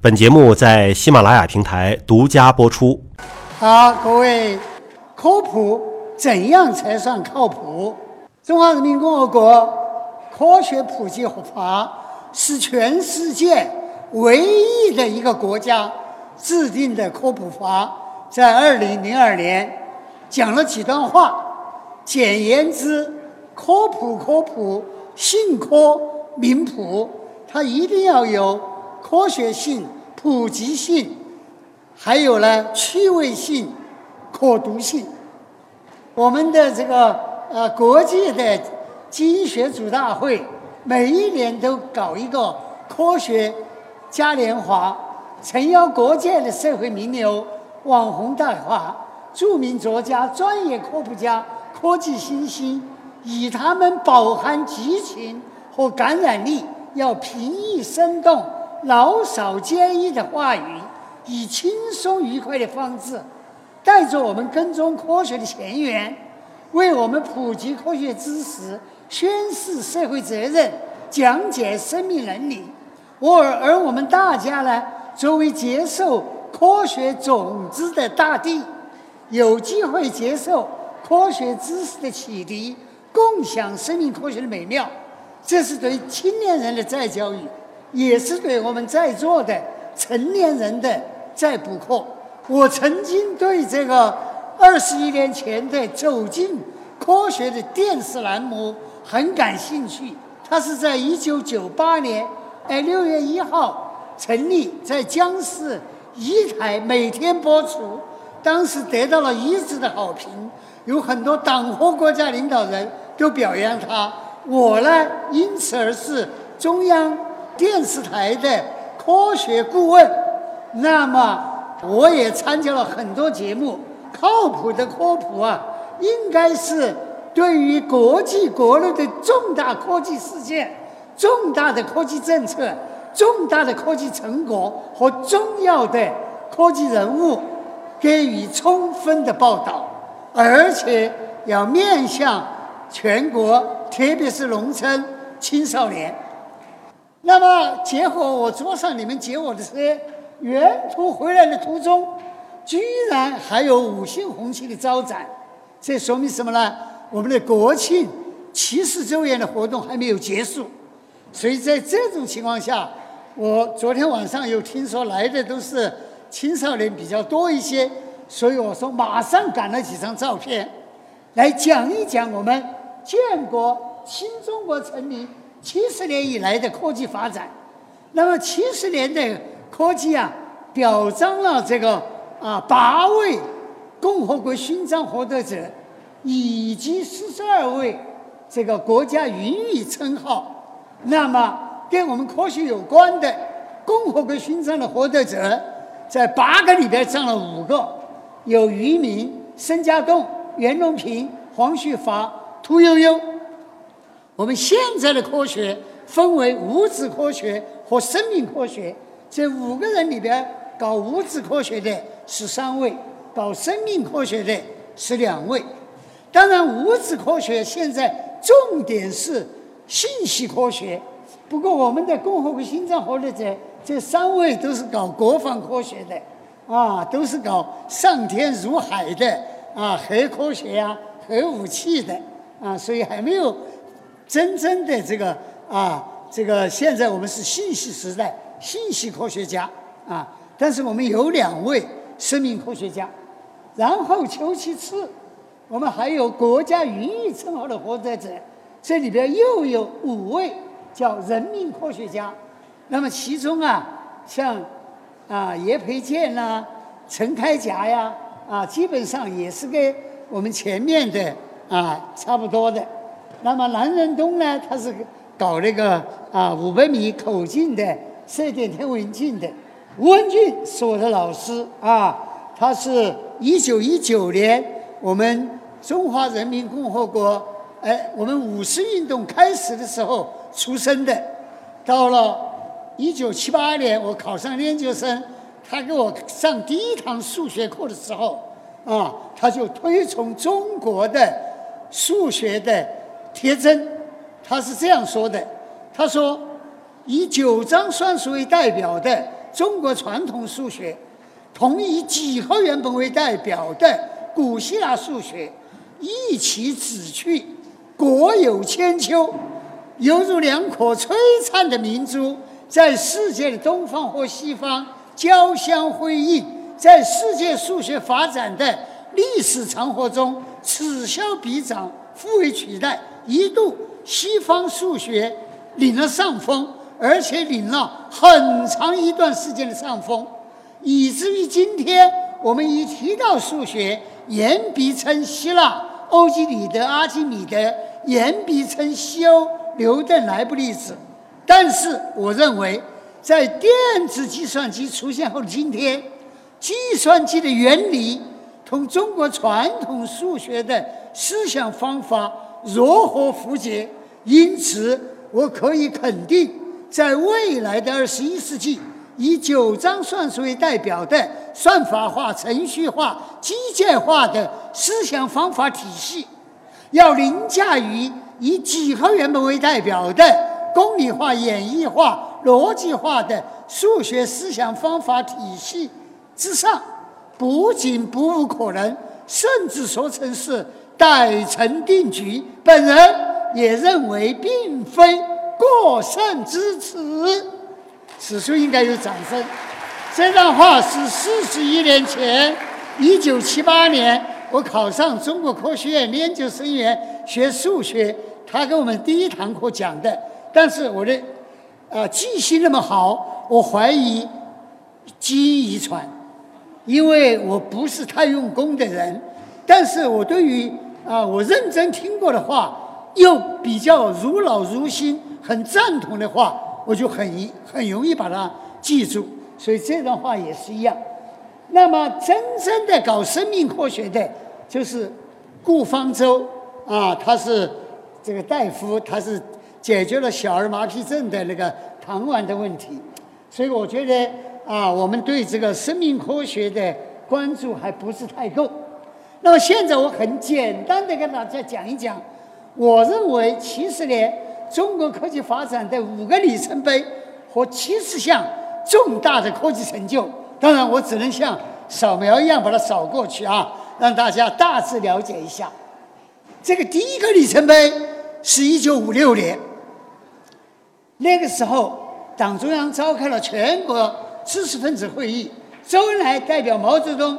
本节目在喜马拉雅平台独家播出。好，各位，科普怎样才算靠谱？中华人民共和国科学普及法是全世界唯一的一个国家制定的科普法，在二零零二年讲了几段话，简言之，科普科普，信科民普，它一定要有科学性、普及性，还有呢趣味性、可读性。我们的这个呃国际的基因学组大会每一年都搞一个科学嘉年华，诚邀国界的社会名流、网红大咖、著名作家、专业科普家、科技新星，以他们饱含激情和感染力，要平易生动、老少皆宜的话语，以轻松愉快的方式。带着我们跟踪科学的前沿，为我们普及科学知识、宣示社会责任、讲解生命伦理。我而而我们大家呢，作为接受科学种子的大地，有机会接受科学知识的启迪，共享生命科学的美妙。这是对青年人的再教育，也是对我们在座的成年人的再补课。我曾经对这个二十一年前的《走进科学》的电视栏目很感兴趣。它是在一九九八年哎六月一号成立，在江市一台每天播出，当时得到了一致的好评，有很多党和国家领导人都表扬它。我呢，因此而是中央电视台的科学顾问。那么。我也参加了很多节目，靠谱的科普啊，应该是对于国际国内的重大科技事件、重大的科技政策、重大的科技成果和重要的科技人物给予充分的报道，而且要面向全国，特别是农村青少年。那么，结合我桌上你们接我的车。沿途回来的途中，居然还有五星红旗的招展，这说明什么呢？我们的国庆七十周年的活动还没有结束，所以在这种情况下，我昨天晚上又听说来的都是青少年比较多一些，所以我说马上赶了几张照片，来讲一讲我们建国新中国成立七十年以来的科技发展。那么七十年的。科技啊，表彰了这个啊八位共和国勋章获得者，以及四十二位这个国家荣誉称号。那么跟我们科学有关的共和国勋章的获得者，在八个里边占了五个，有于明、申家栋、袁隆平、黄旭华、屠呦呦。我们现在的科学分为物质科学和生命科学。这五个人里边，搞物质科学的是三位，搞生命科学的是两位。当然，物质科学现在重点是信息科学。不过，我们的共和国勋章获得者这三位都是搞国防科学的，啊，都是搞上天入海的，啊，核科学呀、核武器的，啊，所以还没有真正的这个啊，这个现在我们是信息时代。信息科学家啊，但是我们有两位生命科学家，然后求其次，我们还有国家荣誉称号的获得者，这里边又有五位叫人民科学家。那么其中啊，像啊叶培建呐、陈开甲呀啊，基本上也是跟我们前面的啊差不多的。那么南仁东呢，他是搞那个啊五百米口径的。射电天文镜的吴文俊是我的老师啊，他是一九一九年我们中华人民共和国哎，我们五四运动开始的时候出生的。到了一九七八年，我考上研究生，他给我上第一堂数学课的时候啊，他就推崇中国的数学的铁真，他是这样说的，他说。以九章算术为代表的中国传统数学，同以几何原本为代表的古希腊数学，一起指去，国有千秋，犹如两颗璀璨的明珠，在世界的东方和西方交相辉映，在世界数学发展的历史长河中此消彼长，互为取代，一度西方数学领了上风。而且领了很长一段时间的上风，以至于今天我们一提到数学，言必称希腊、欧几里得、阿基米德，言必称西欧、牛顿、莱布利兹。但是，我认为，在电子计算机出现后的今天，计算机的原理同中国传统数学的思想方法如何符节？因此，我可以肯定。在未来的二十一世纪，以九章算术为代表的算法化、程序化、机械化的思想方法体系，要凌驾于以几何原本为代表的公理化、演绎化、逻辑化的数学思想方法体系之上，不仅不无可能，甚至说成是待成定局。本人也认为，并非。过剩之词，此处应该有掌声。这段话是四十一年前，一九七八年，我考上中国科学院研究生员学数学，他给我们第一堂课讲的。但是我的啊记性那么好，我怀疑基因遗传，因为我不是太用功的人。但是我对于啊我认真听过的话，又比较如老如新。很赞同的话，我就很很容易把它记住。所以这段话也是一样。那么，真正的搞生命科学的，就是顾方舟啊，他是这个大夫，他是解决了小儿麻痹症的那个糖丸的问题。所以我觉得啊，我们对这个生命科学的关注还不是太够。那么现在我很简单的跟大家讲一讲，我认为七十年。中国科技发展的五个里程碑和七十项重大的科技成就，当然我只能像扫描一样把它扫过去啊，让大家大致了解一下。这个第一个里程碑是一九五六年，那个时候党中央召开了全国知识分子会议，周恩来代表毛泽东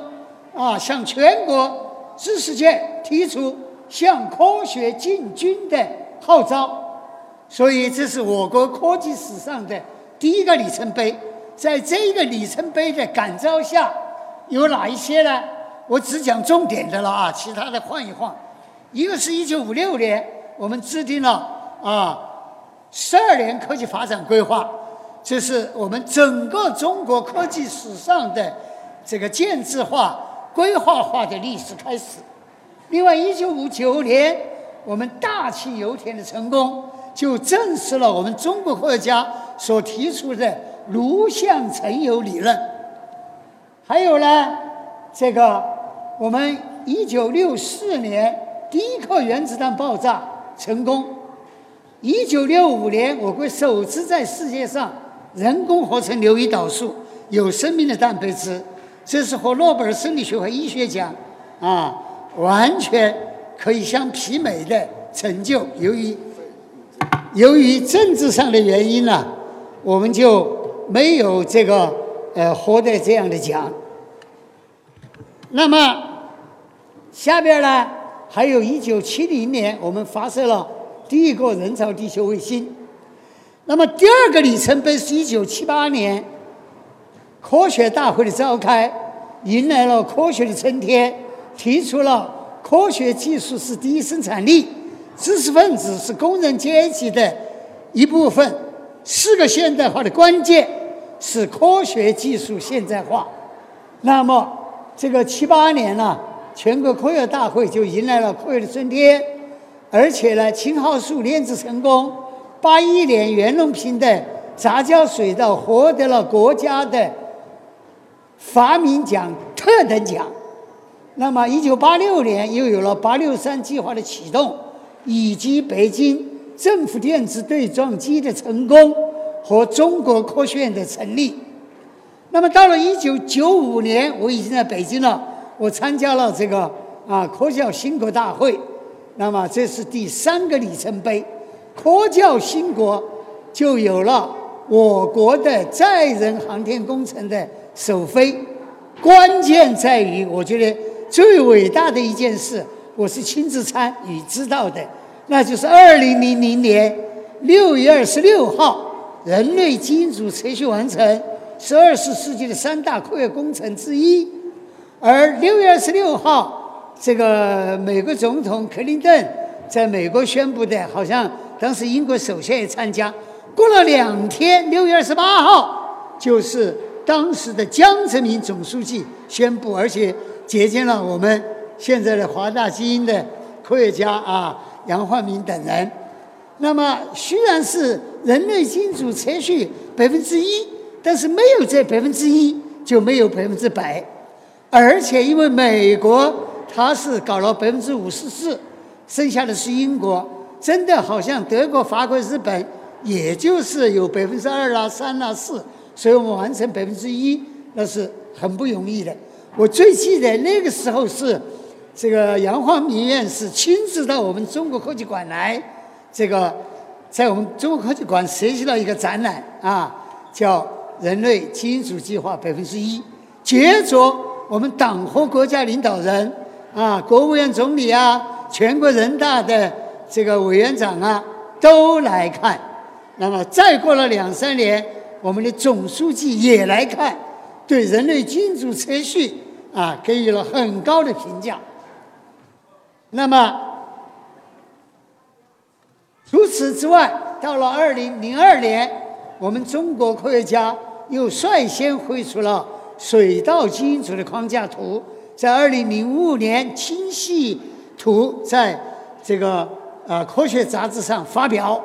啊，向全国知识界提出向科学进军的号召。所以，这是我国科技史上的第一个里程碑。在这个里程碑的感召下，有哪一些呢？我只讲重点的了啊，其他的换一换。一个是一九五六年，我们制定了啊十二年科技发展规划，这是我们整个中国科技史上的这个建制化、规划化的历史开始。另外，一九五九年，我们大庆油田的成功。就证实了我们中国科学家所提出的颅相成油理论。还有呢，这个我们一九六四年第一颗原子弹爆炸成功。一九六五年，我国首次在世界上人工合成硫胰岛素，有生命的蛋白质，这是和诺贝尔生理学和医学奖啊完全可以相媲美的成就。由于由于政治上的原因呢，我们就没有这个呃获得这样的奖。那么下边呢，还有一九七零年，我们发射了第一个人造地球卫星。那么第二个里程碑是一九七八年科学大会的召开，迎来了科学的春天，提出了科学技术是第一生产力。知识分子是工人阶级的一部分。四个现代化的关键是科学技术现代化。那么，这个七八年呢，全国科学大会就迎来了科学的春天，而且呢，青蒿素炼制成功。八一年，袁隆平的杂交水稻获得了国家的发明奖特等奖。那么，一九八六年又有了八六三计划的启动。以及北京政府电子对撞机的成功和中国科学院的成立，那么到了一九九五年，我已经在北京了，我参加了这个啊科教兴国大会。那么这是第三个里程碑，科教兴国就有了我国的载人航天工程的首飞。关键在于，我觉得最伟大的一件事，我是亲自参与知道的，那就是二零零零年六月二十六号，人类基因组测序完成，是二十世纪的三大科学工程之一。而六月二十六号，这个美国总统克林顿在美国宣布的，好像当时英国首相也参加。过了两天，六月二十八号，就是。当时的江泽民总书记宣布，而且接见了我们现在的华大基因的科学家啊，杨焕明等人。那么虽然是人类基因组测序百分之一，但是没有这百分之一就没有百分之百。而且因为美国它是搞了百分之五十四，剩下的是英国，真的好像德国、法国、日本，也就是有百分之二啦、三啦、四。所以我们完成百分之一，那是很不容易的。我最记得那个时候是，这个杨焕明院士亲自到我们中国科技馆来，这个在我们中国科技馆设计了一个展览啊，叫“人类基因组计划百分之一”。接着我们党和国家领导人啊，国务院总理啊，全国人大的这个委员长啊，都来看。那么再过了两三年。我们的总书记也来看，对人类基因组测序啊给予了很高的评价。那么除此之外，到了二零零二年，我们中国科学家又率先绘出了水稻基因组的框架图，在二零零五年清晰图在这个呃科学杂志上发表。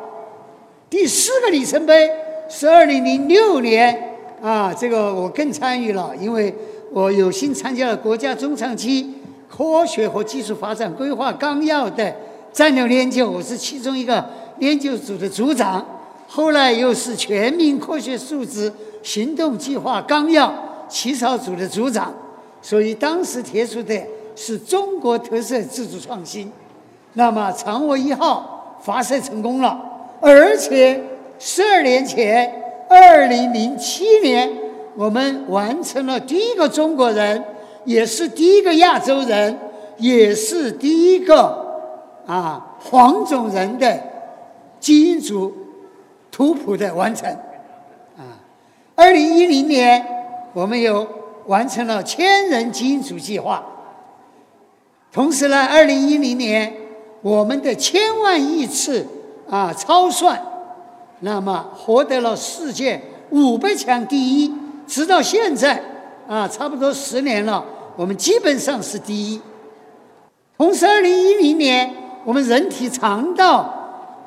第四个里程碑。是二零零六年啊，这个我更参与了，因为我有幸参加了国家中长期科学和技术发展规划纲要的战略研究，我是其中一个研究组的组长。后来又是全民科学素质行动计划纲要起草组的组长，所以当时提出的是中国特色自主创新。那么嫦娥一号发射成功了，而且。十二年前，二零零七年，我们完成了第一个中国人，也是第一个亚洲人，也是第一个啊黄种人的基因组图谱的完成。啊，二零一零年，我们又完成了千人基因组计划。同时呢，二零一零年，我们的千万亿次啊超算。那么获得了世界五百强第一，直到现在啊，差不多十年了，我们基本上是第一。同时，二零一零年，我们人体肠道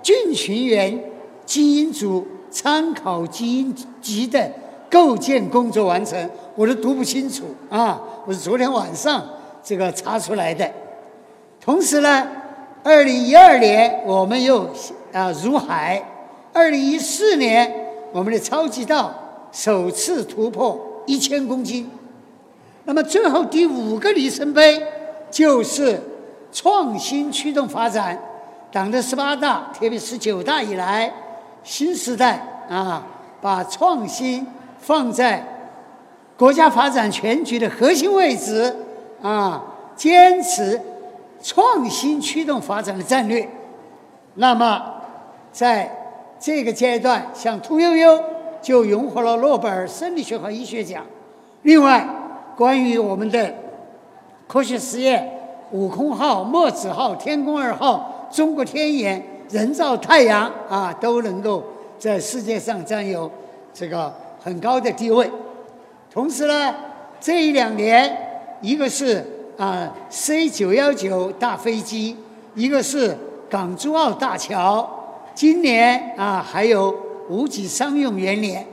菌群源基因组参考基因集的构建工作完成，我都读不清楚啊，我是昨天晚上这个查出来的。同时呢，二零一二年，我们又啊入海。二零一四年，我们的超级稻首次突破一千公斤。那么最后第五个里程碑就是创新驱动发展。党的十八大，特别是九大以来，新时代啊，把创新放在国家发展全局的核心位置啊，坚持创新驱动发展的战略。那么在这个阶段，像屠呦呦就荣获了诺贝尔生理学和医学奖。另外，关于我们的科学实验，悟空号、墨子号、天宫二号、中国天眼、人造太阳啊，都能够在世界上占有这个很高的地位。同时呢，这一两年，一个是啊 C 九幺九大飞机，一个是港珠澳大桥。今年啊，还有五 G 商用元年。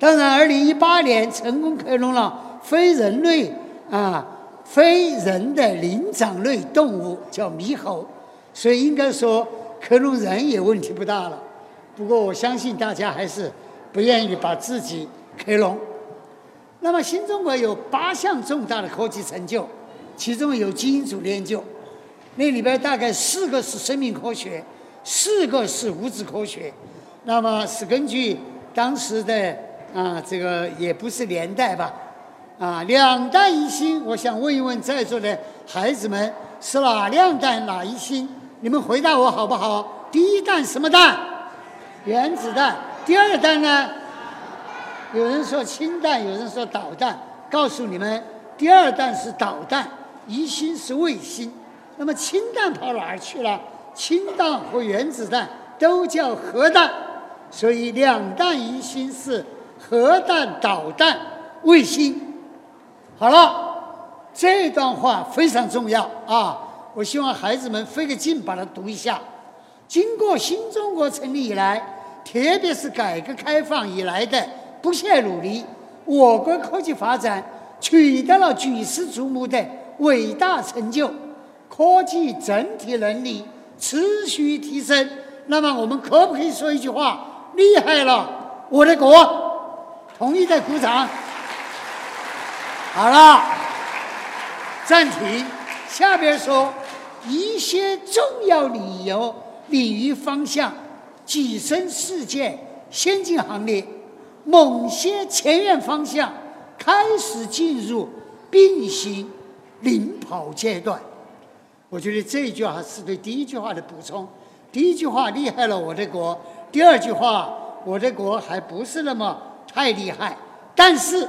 当然，二零一八年成功克隆了非人类啊，非人的灵长类动物，叫猕猴。所以应该说，克隆人也问题不大了。不过，我相信大家还是不愿意把自己克隆。那么新中国有八项重大的科技成就，其中有基因组研究，那里边大概四个是生命科学，四个是物质科学。那么是根据当时的啊这个也不是年代吧，啊两弹一星，我想问一问在座的孩子们是哪两弹哪一星？你们回答我好不好？第一弹什么弹？原子弹。第二弹呢？有人说氢弹，有人说导弹。告诉你们，第二弹是导弹，一星是卫星。那么氢弹跑哪儿去了？氢弹和原子弹都叫核弹，所以两弹一星是核弹、导弹、卫星。好了，这段话非常重要啊！我希望孩子们费个劲把它读一下。经过新中国成立以来，特别是改革开放以来的。不懈努力，我国科技发展取得了举世瞩目的伟大成就，科技整体能力持续提升。那么，我们可不可以说一句话：厉害了，我的国！同意的鼓掌。好了，暂停。下边说一些重要理由、领域方向跻身世界先进行列。某些前沿方向开始进入并行领跑阶段，我觉得这一句话是对第一句话的补充。第一句话厉害了我的国，第二句话我的国还不是那么太厉害。但是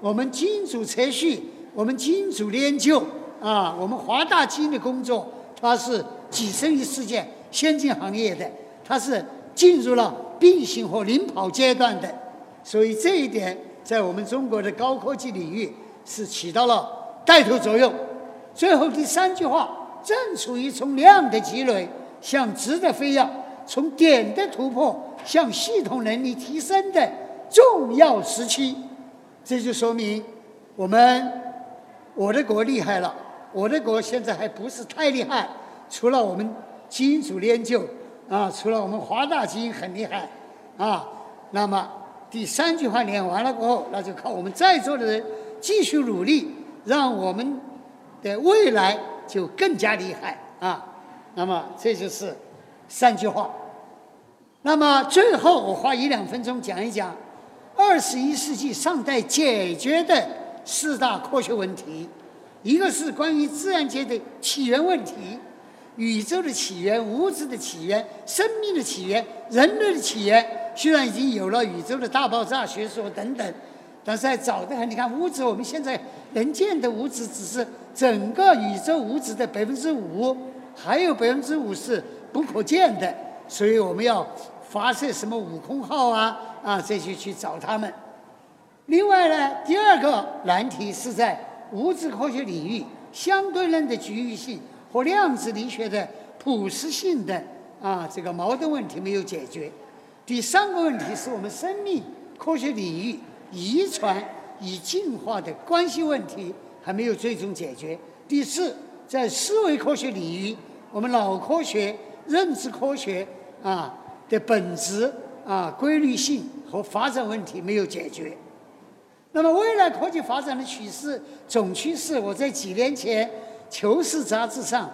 我们基因组测序，我们基因组研究啊，我们华大基因的工作，它是跻身于世界先进行业的，它是进入了并行和领跑阶段的。所以这一点在我们中国的高科技领域是起到了带头作用。最后第三句话，正处于从量的积累向质的飞跃，从点的突破向系统能力提升的重要时期。这就说明我们我的国厉害了，我的国现在还不是太厉害。除了我们基因组研究啊，除了我们华大基因很厉害啊，那么。第三句话念完了过后，那就靠我们在座的人继续努力，让我们的未来就更加厉害啊！那么这就是三句话。那么最后我花一两分钟讲一讲二十一世纪尚待解决的四大科学问题。一个是关于自然界的起源问题，宇宙的起源、物质的起源、生命的起源、人类的起源。虽然已经有了宇宙的大爆炸学说等等，但是还早得很。你看物质，我们现在能见的物质只是整个宇宙物质的百分之五，还有百分之五是不可见的。所以我们要发射什么悟空号啊啊这些去找他们。另外呢，第二个难题是在物质科学领域相对论的局域性和量子力学的普适性的啊这个矛盾问题没有解决。第三个问题是我们生命科学领域遗传与进化的关系问题还没有最终解决。第四，在思维科学领域，我们脑科学、认知科学啊的本质啊规律性和发展问题没有解决。那么，未来科技发展的趋势总趋势，我在几年前《求是》杂志上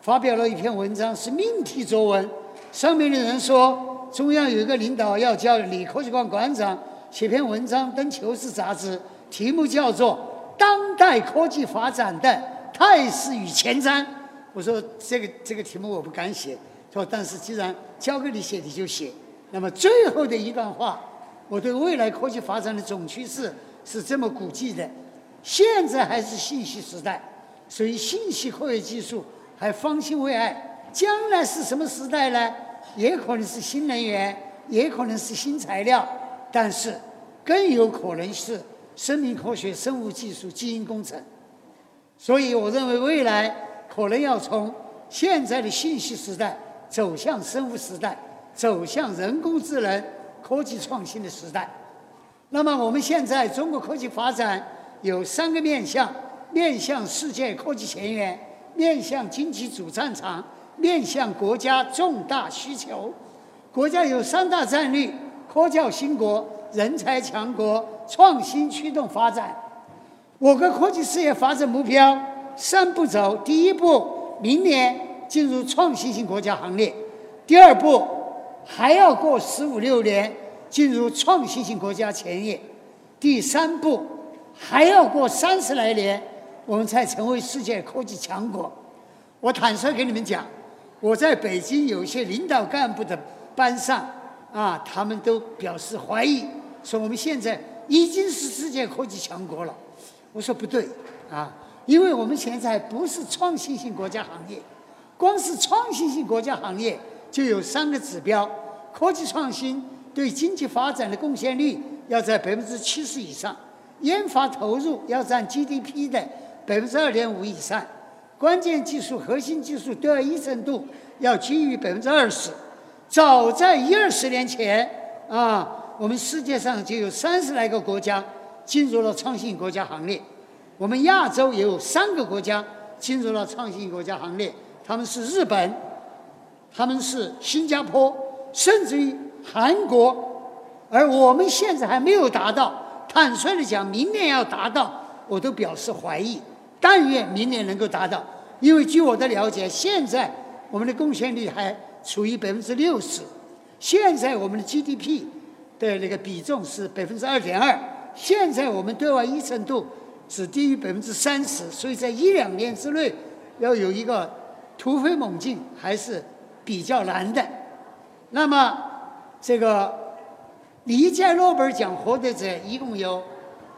发表了一篇文章，是命题作文，上面的人说。中央有一个领导要叫李科学馆馆长写篇文章登《求是》杂志，题目叫做《当代科技发展的态势与前瞻》。我说这个这个题目我不敢写，说但是既然交给你写，你就写。那么最后的一段话，我对未来科技发展的总趋势是这么估计的：现在还是信息时代，所以信息科学技术还方兴未艾。将来是什么时代呢？也可能是新能源，也可能是新材料，但是更有可能是生命科学、生物技术、基因工程。所以，我认为未来可能要从现在的信息时代走向生物时代，走向人工智能、科技创新的时代。那么，我们现在中国科技发展有三个面向：面向世界科技前沿，面向经济主战场。面向国家重大需求，国家有三大战略：科教兴国、人才强国、创新驱动发展。我国科技事业发展目标三步走：第一步，明年进入创新型国家行列；第二步，还要过十五六年进入创新型国家前列；第三步，还要过三十来年，我们才成为世界科技强国。我坦率跟你们讲，我在北京有些领导干部的班上，啊，他们都表示怀疑，说我们现在已经是世界科技强国了。我说不对，啊，因为我们现在不是创新性国家行业，光是创新性国家行业就有三个指标：科技创新对经济发展的贡献率要在百分之七十以上，研发投入要占 GDP 的百分之二点五以上。关键技术、核心技术对外依存度要低于百分之二十。早在一二十年前，啊，我们世界上就有三十来个国家进入了创新国家行列。我们亚洲也有三个国家进入了创新国家行列，他们是日本，他们是新加坡，甚至于韩国。而我们现在还没有达到。坦率的讲，明年要达到，我都表示怀疑。但愿明年能够达到，因为据我的了解，现在我们的贡献率还处于百分之六十，现在我们的 GDP 的那个比重是百分之二点二，现在我们对外依存度只低于百分之三十，所以在一两年之内要有一个突飞猛进还是比较难的。那么这个历届诺贝尔奖获得者一共有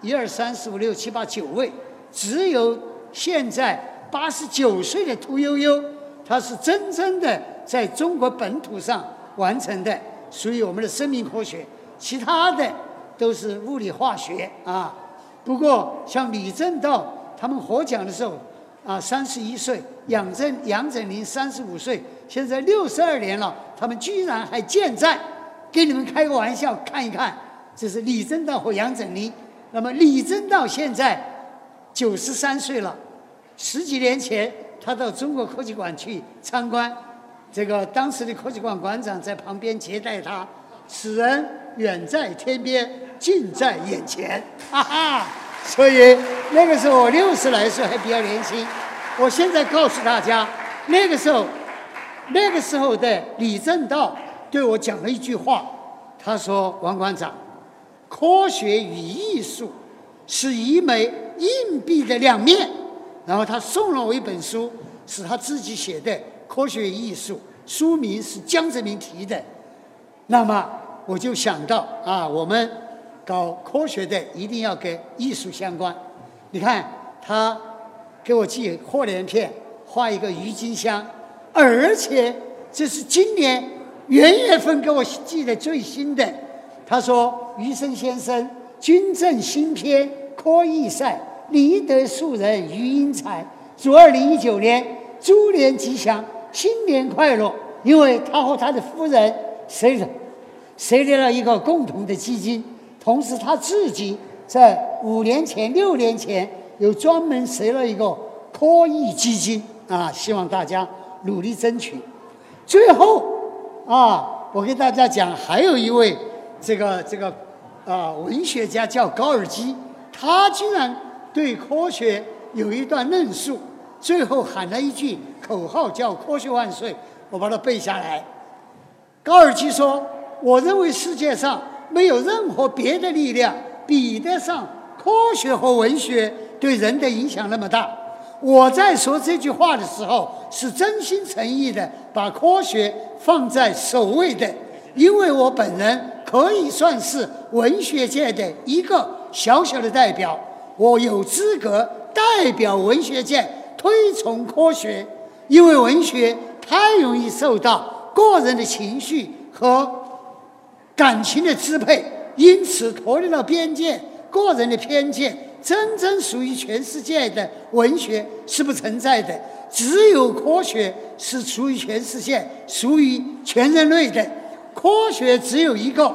一二三四五六七八九位，只有。现在八十九岁的屠呦呦，她是真正的在中国本土上完成的，属于我们的生命科学。其他的都是物理化学啊。不过像李政道他们获奖的时候，啊，三十一岁；杨振杨振宁三十五岁，现在六十二年了，他们居然还健在。给你们开个玩笑，看一看，这是李政道和杨振宁。那么李政道现在。九十三岁了，十几年前他到中国科技馆去参观，这个当时的科技馆馆长在旁边接待他。此人远在天边，近在眼前，哈哈。所以那个时候我六十来岁还比较年轻。我现在告诉大家，那个时候，那个时候的李政道对我讲了一句话，他说：“王馆长，科学与艺术是一枚。”硬币的两面，然后他送了我一本书，是他自己写的《科学艺术》，书名是江泽民提的。那么我就想到啊，我们搞科学的一定要跟艺术相关。你看他给我寄贺年片，画一个郁金香，而且这是今年元月份给我寄的最新的。他说：“余生先生，军政新篇科艺赛。”立德树人余英才，祝二零一九年猪年吉祥，新年快乐。因为他和他的夫人设了设立了一个共同的基金，同时他自己在五年前、六年前又专门设了一个科艺基金啊，希望大家努力争取。最后啊，我给大家讲，还有一位这个这个啊文学家叫高尔基，他居然。对科学有一段论述，最后喊了一句口号，叫“科学万岁”。我把它背下来。高尔基说：“我认为世界上没有任何别的力量比得上科学和文学对人的影响那么大。”我在说这句话的时候，是真心诚意的把科学放在首位的，因为我本人可以算是文学界的一个小小的代表。我有资格代表文学界推崇科学，因为文学太容易受到个人的情绪和感情的支配，因此脱离了边界、个人的偏见。真正属于全世界的文学是不存在的，只有科学是属于全世界、属于全人类的。科学只有一个，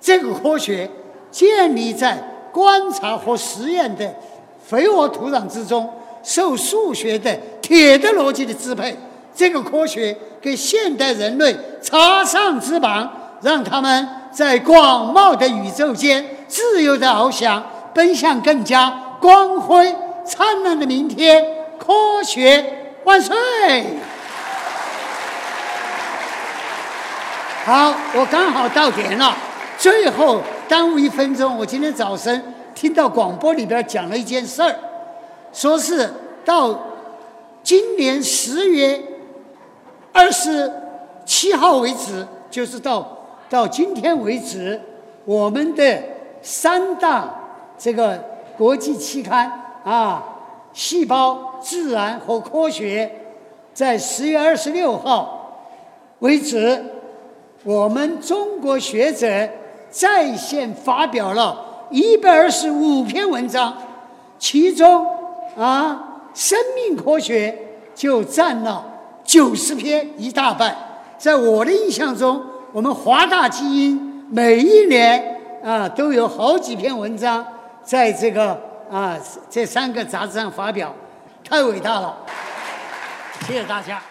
这个科学建立在。观察和实验的肥沃土壤之中，受数学的铁的逻辑的支配，这个科学给现代人类插上翅膀，让他们在广袤的宇宙间自由的翱翔，奔向更加光辉灿烂的明天。科学万岁！好，我刚好到点了，最后耽误一分钟。我今天早晨听到广播里边讲了一件事儿，说是到今年十月二十七号为止，就是到到今天为止，我们的三大这个国际期刊啊，《细胞》《自然》和《科学》，在十月二十六号为止。我们中国学者在线发表了一百二十五篇文章，其中啊，生命科学就占了九十篇，一大半。在我的印象中，我们华大基因每一年啊都有好几篇文章在这个啊这三个杂志上发表，太伟大了！谢谢大家。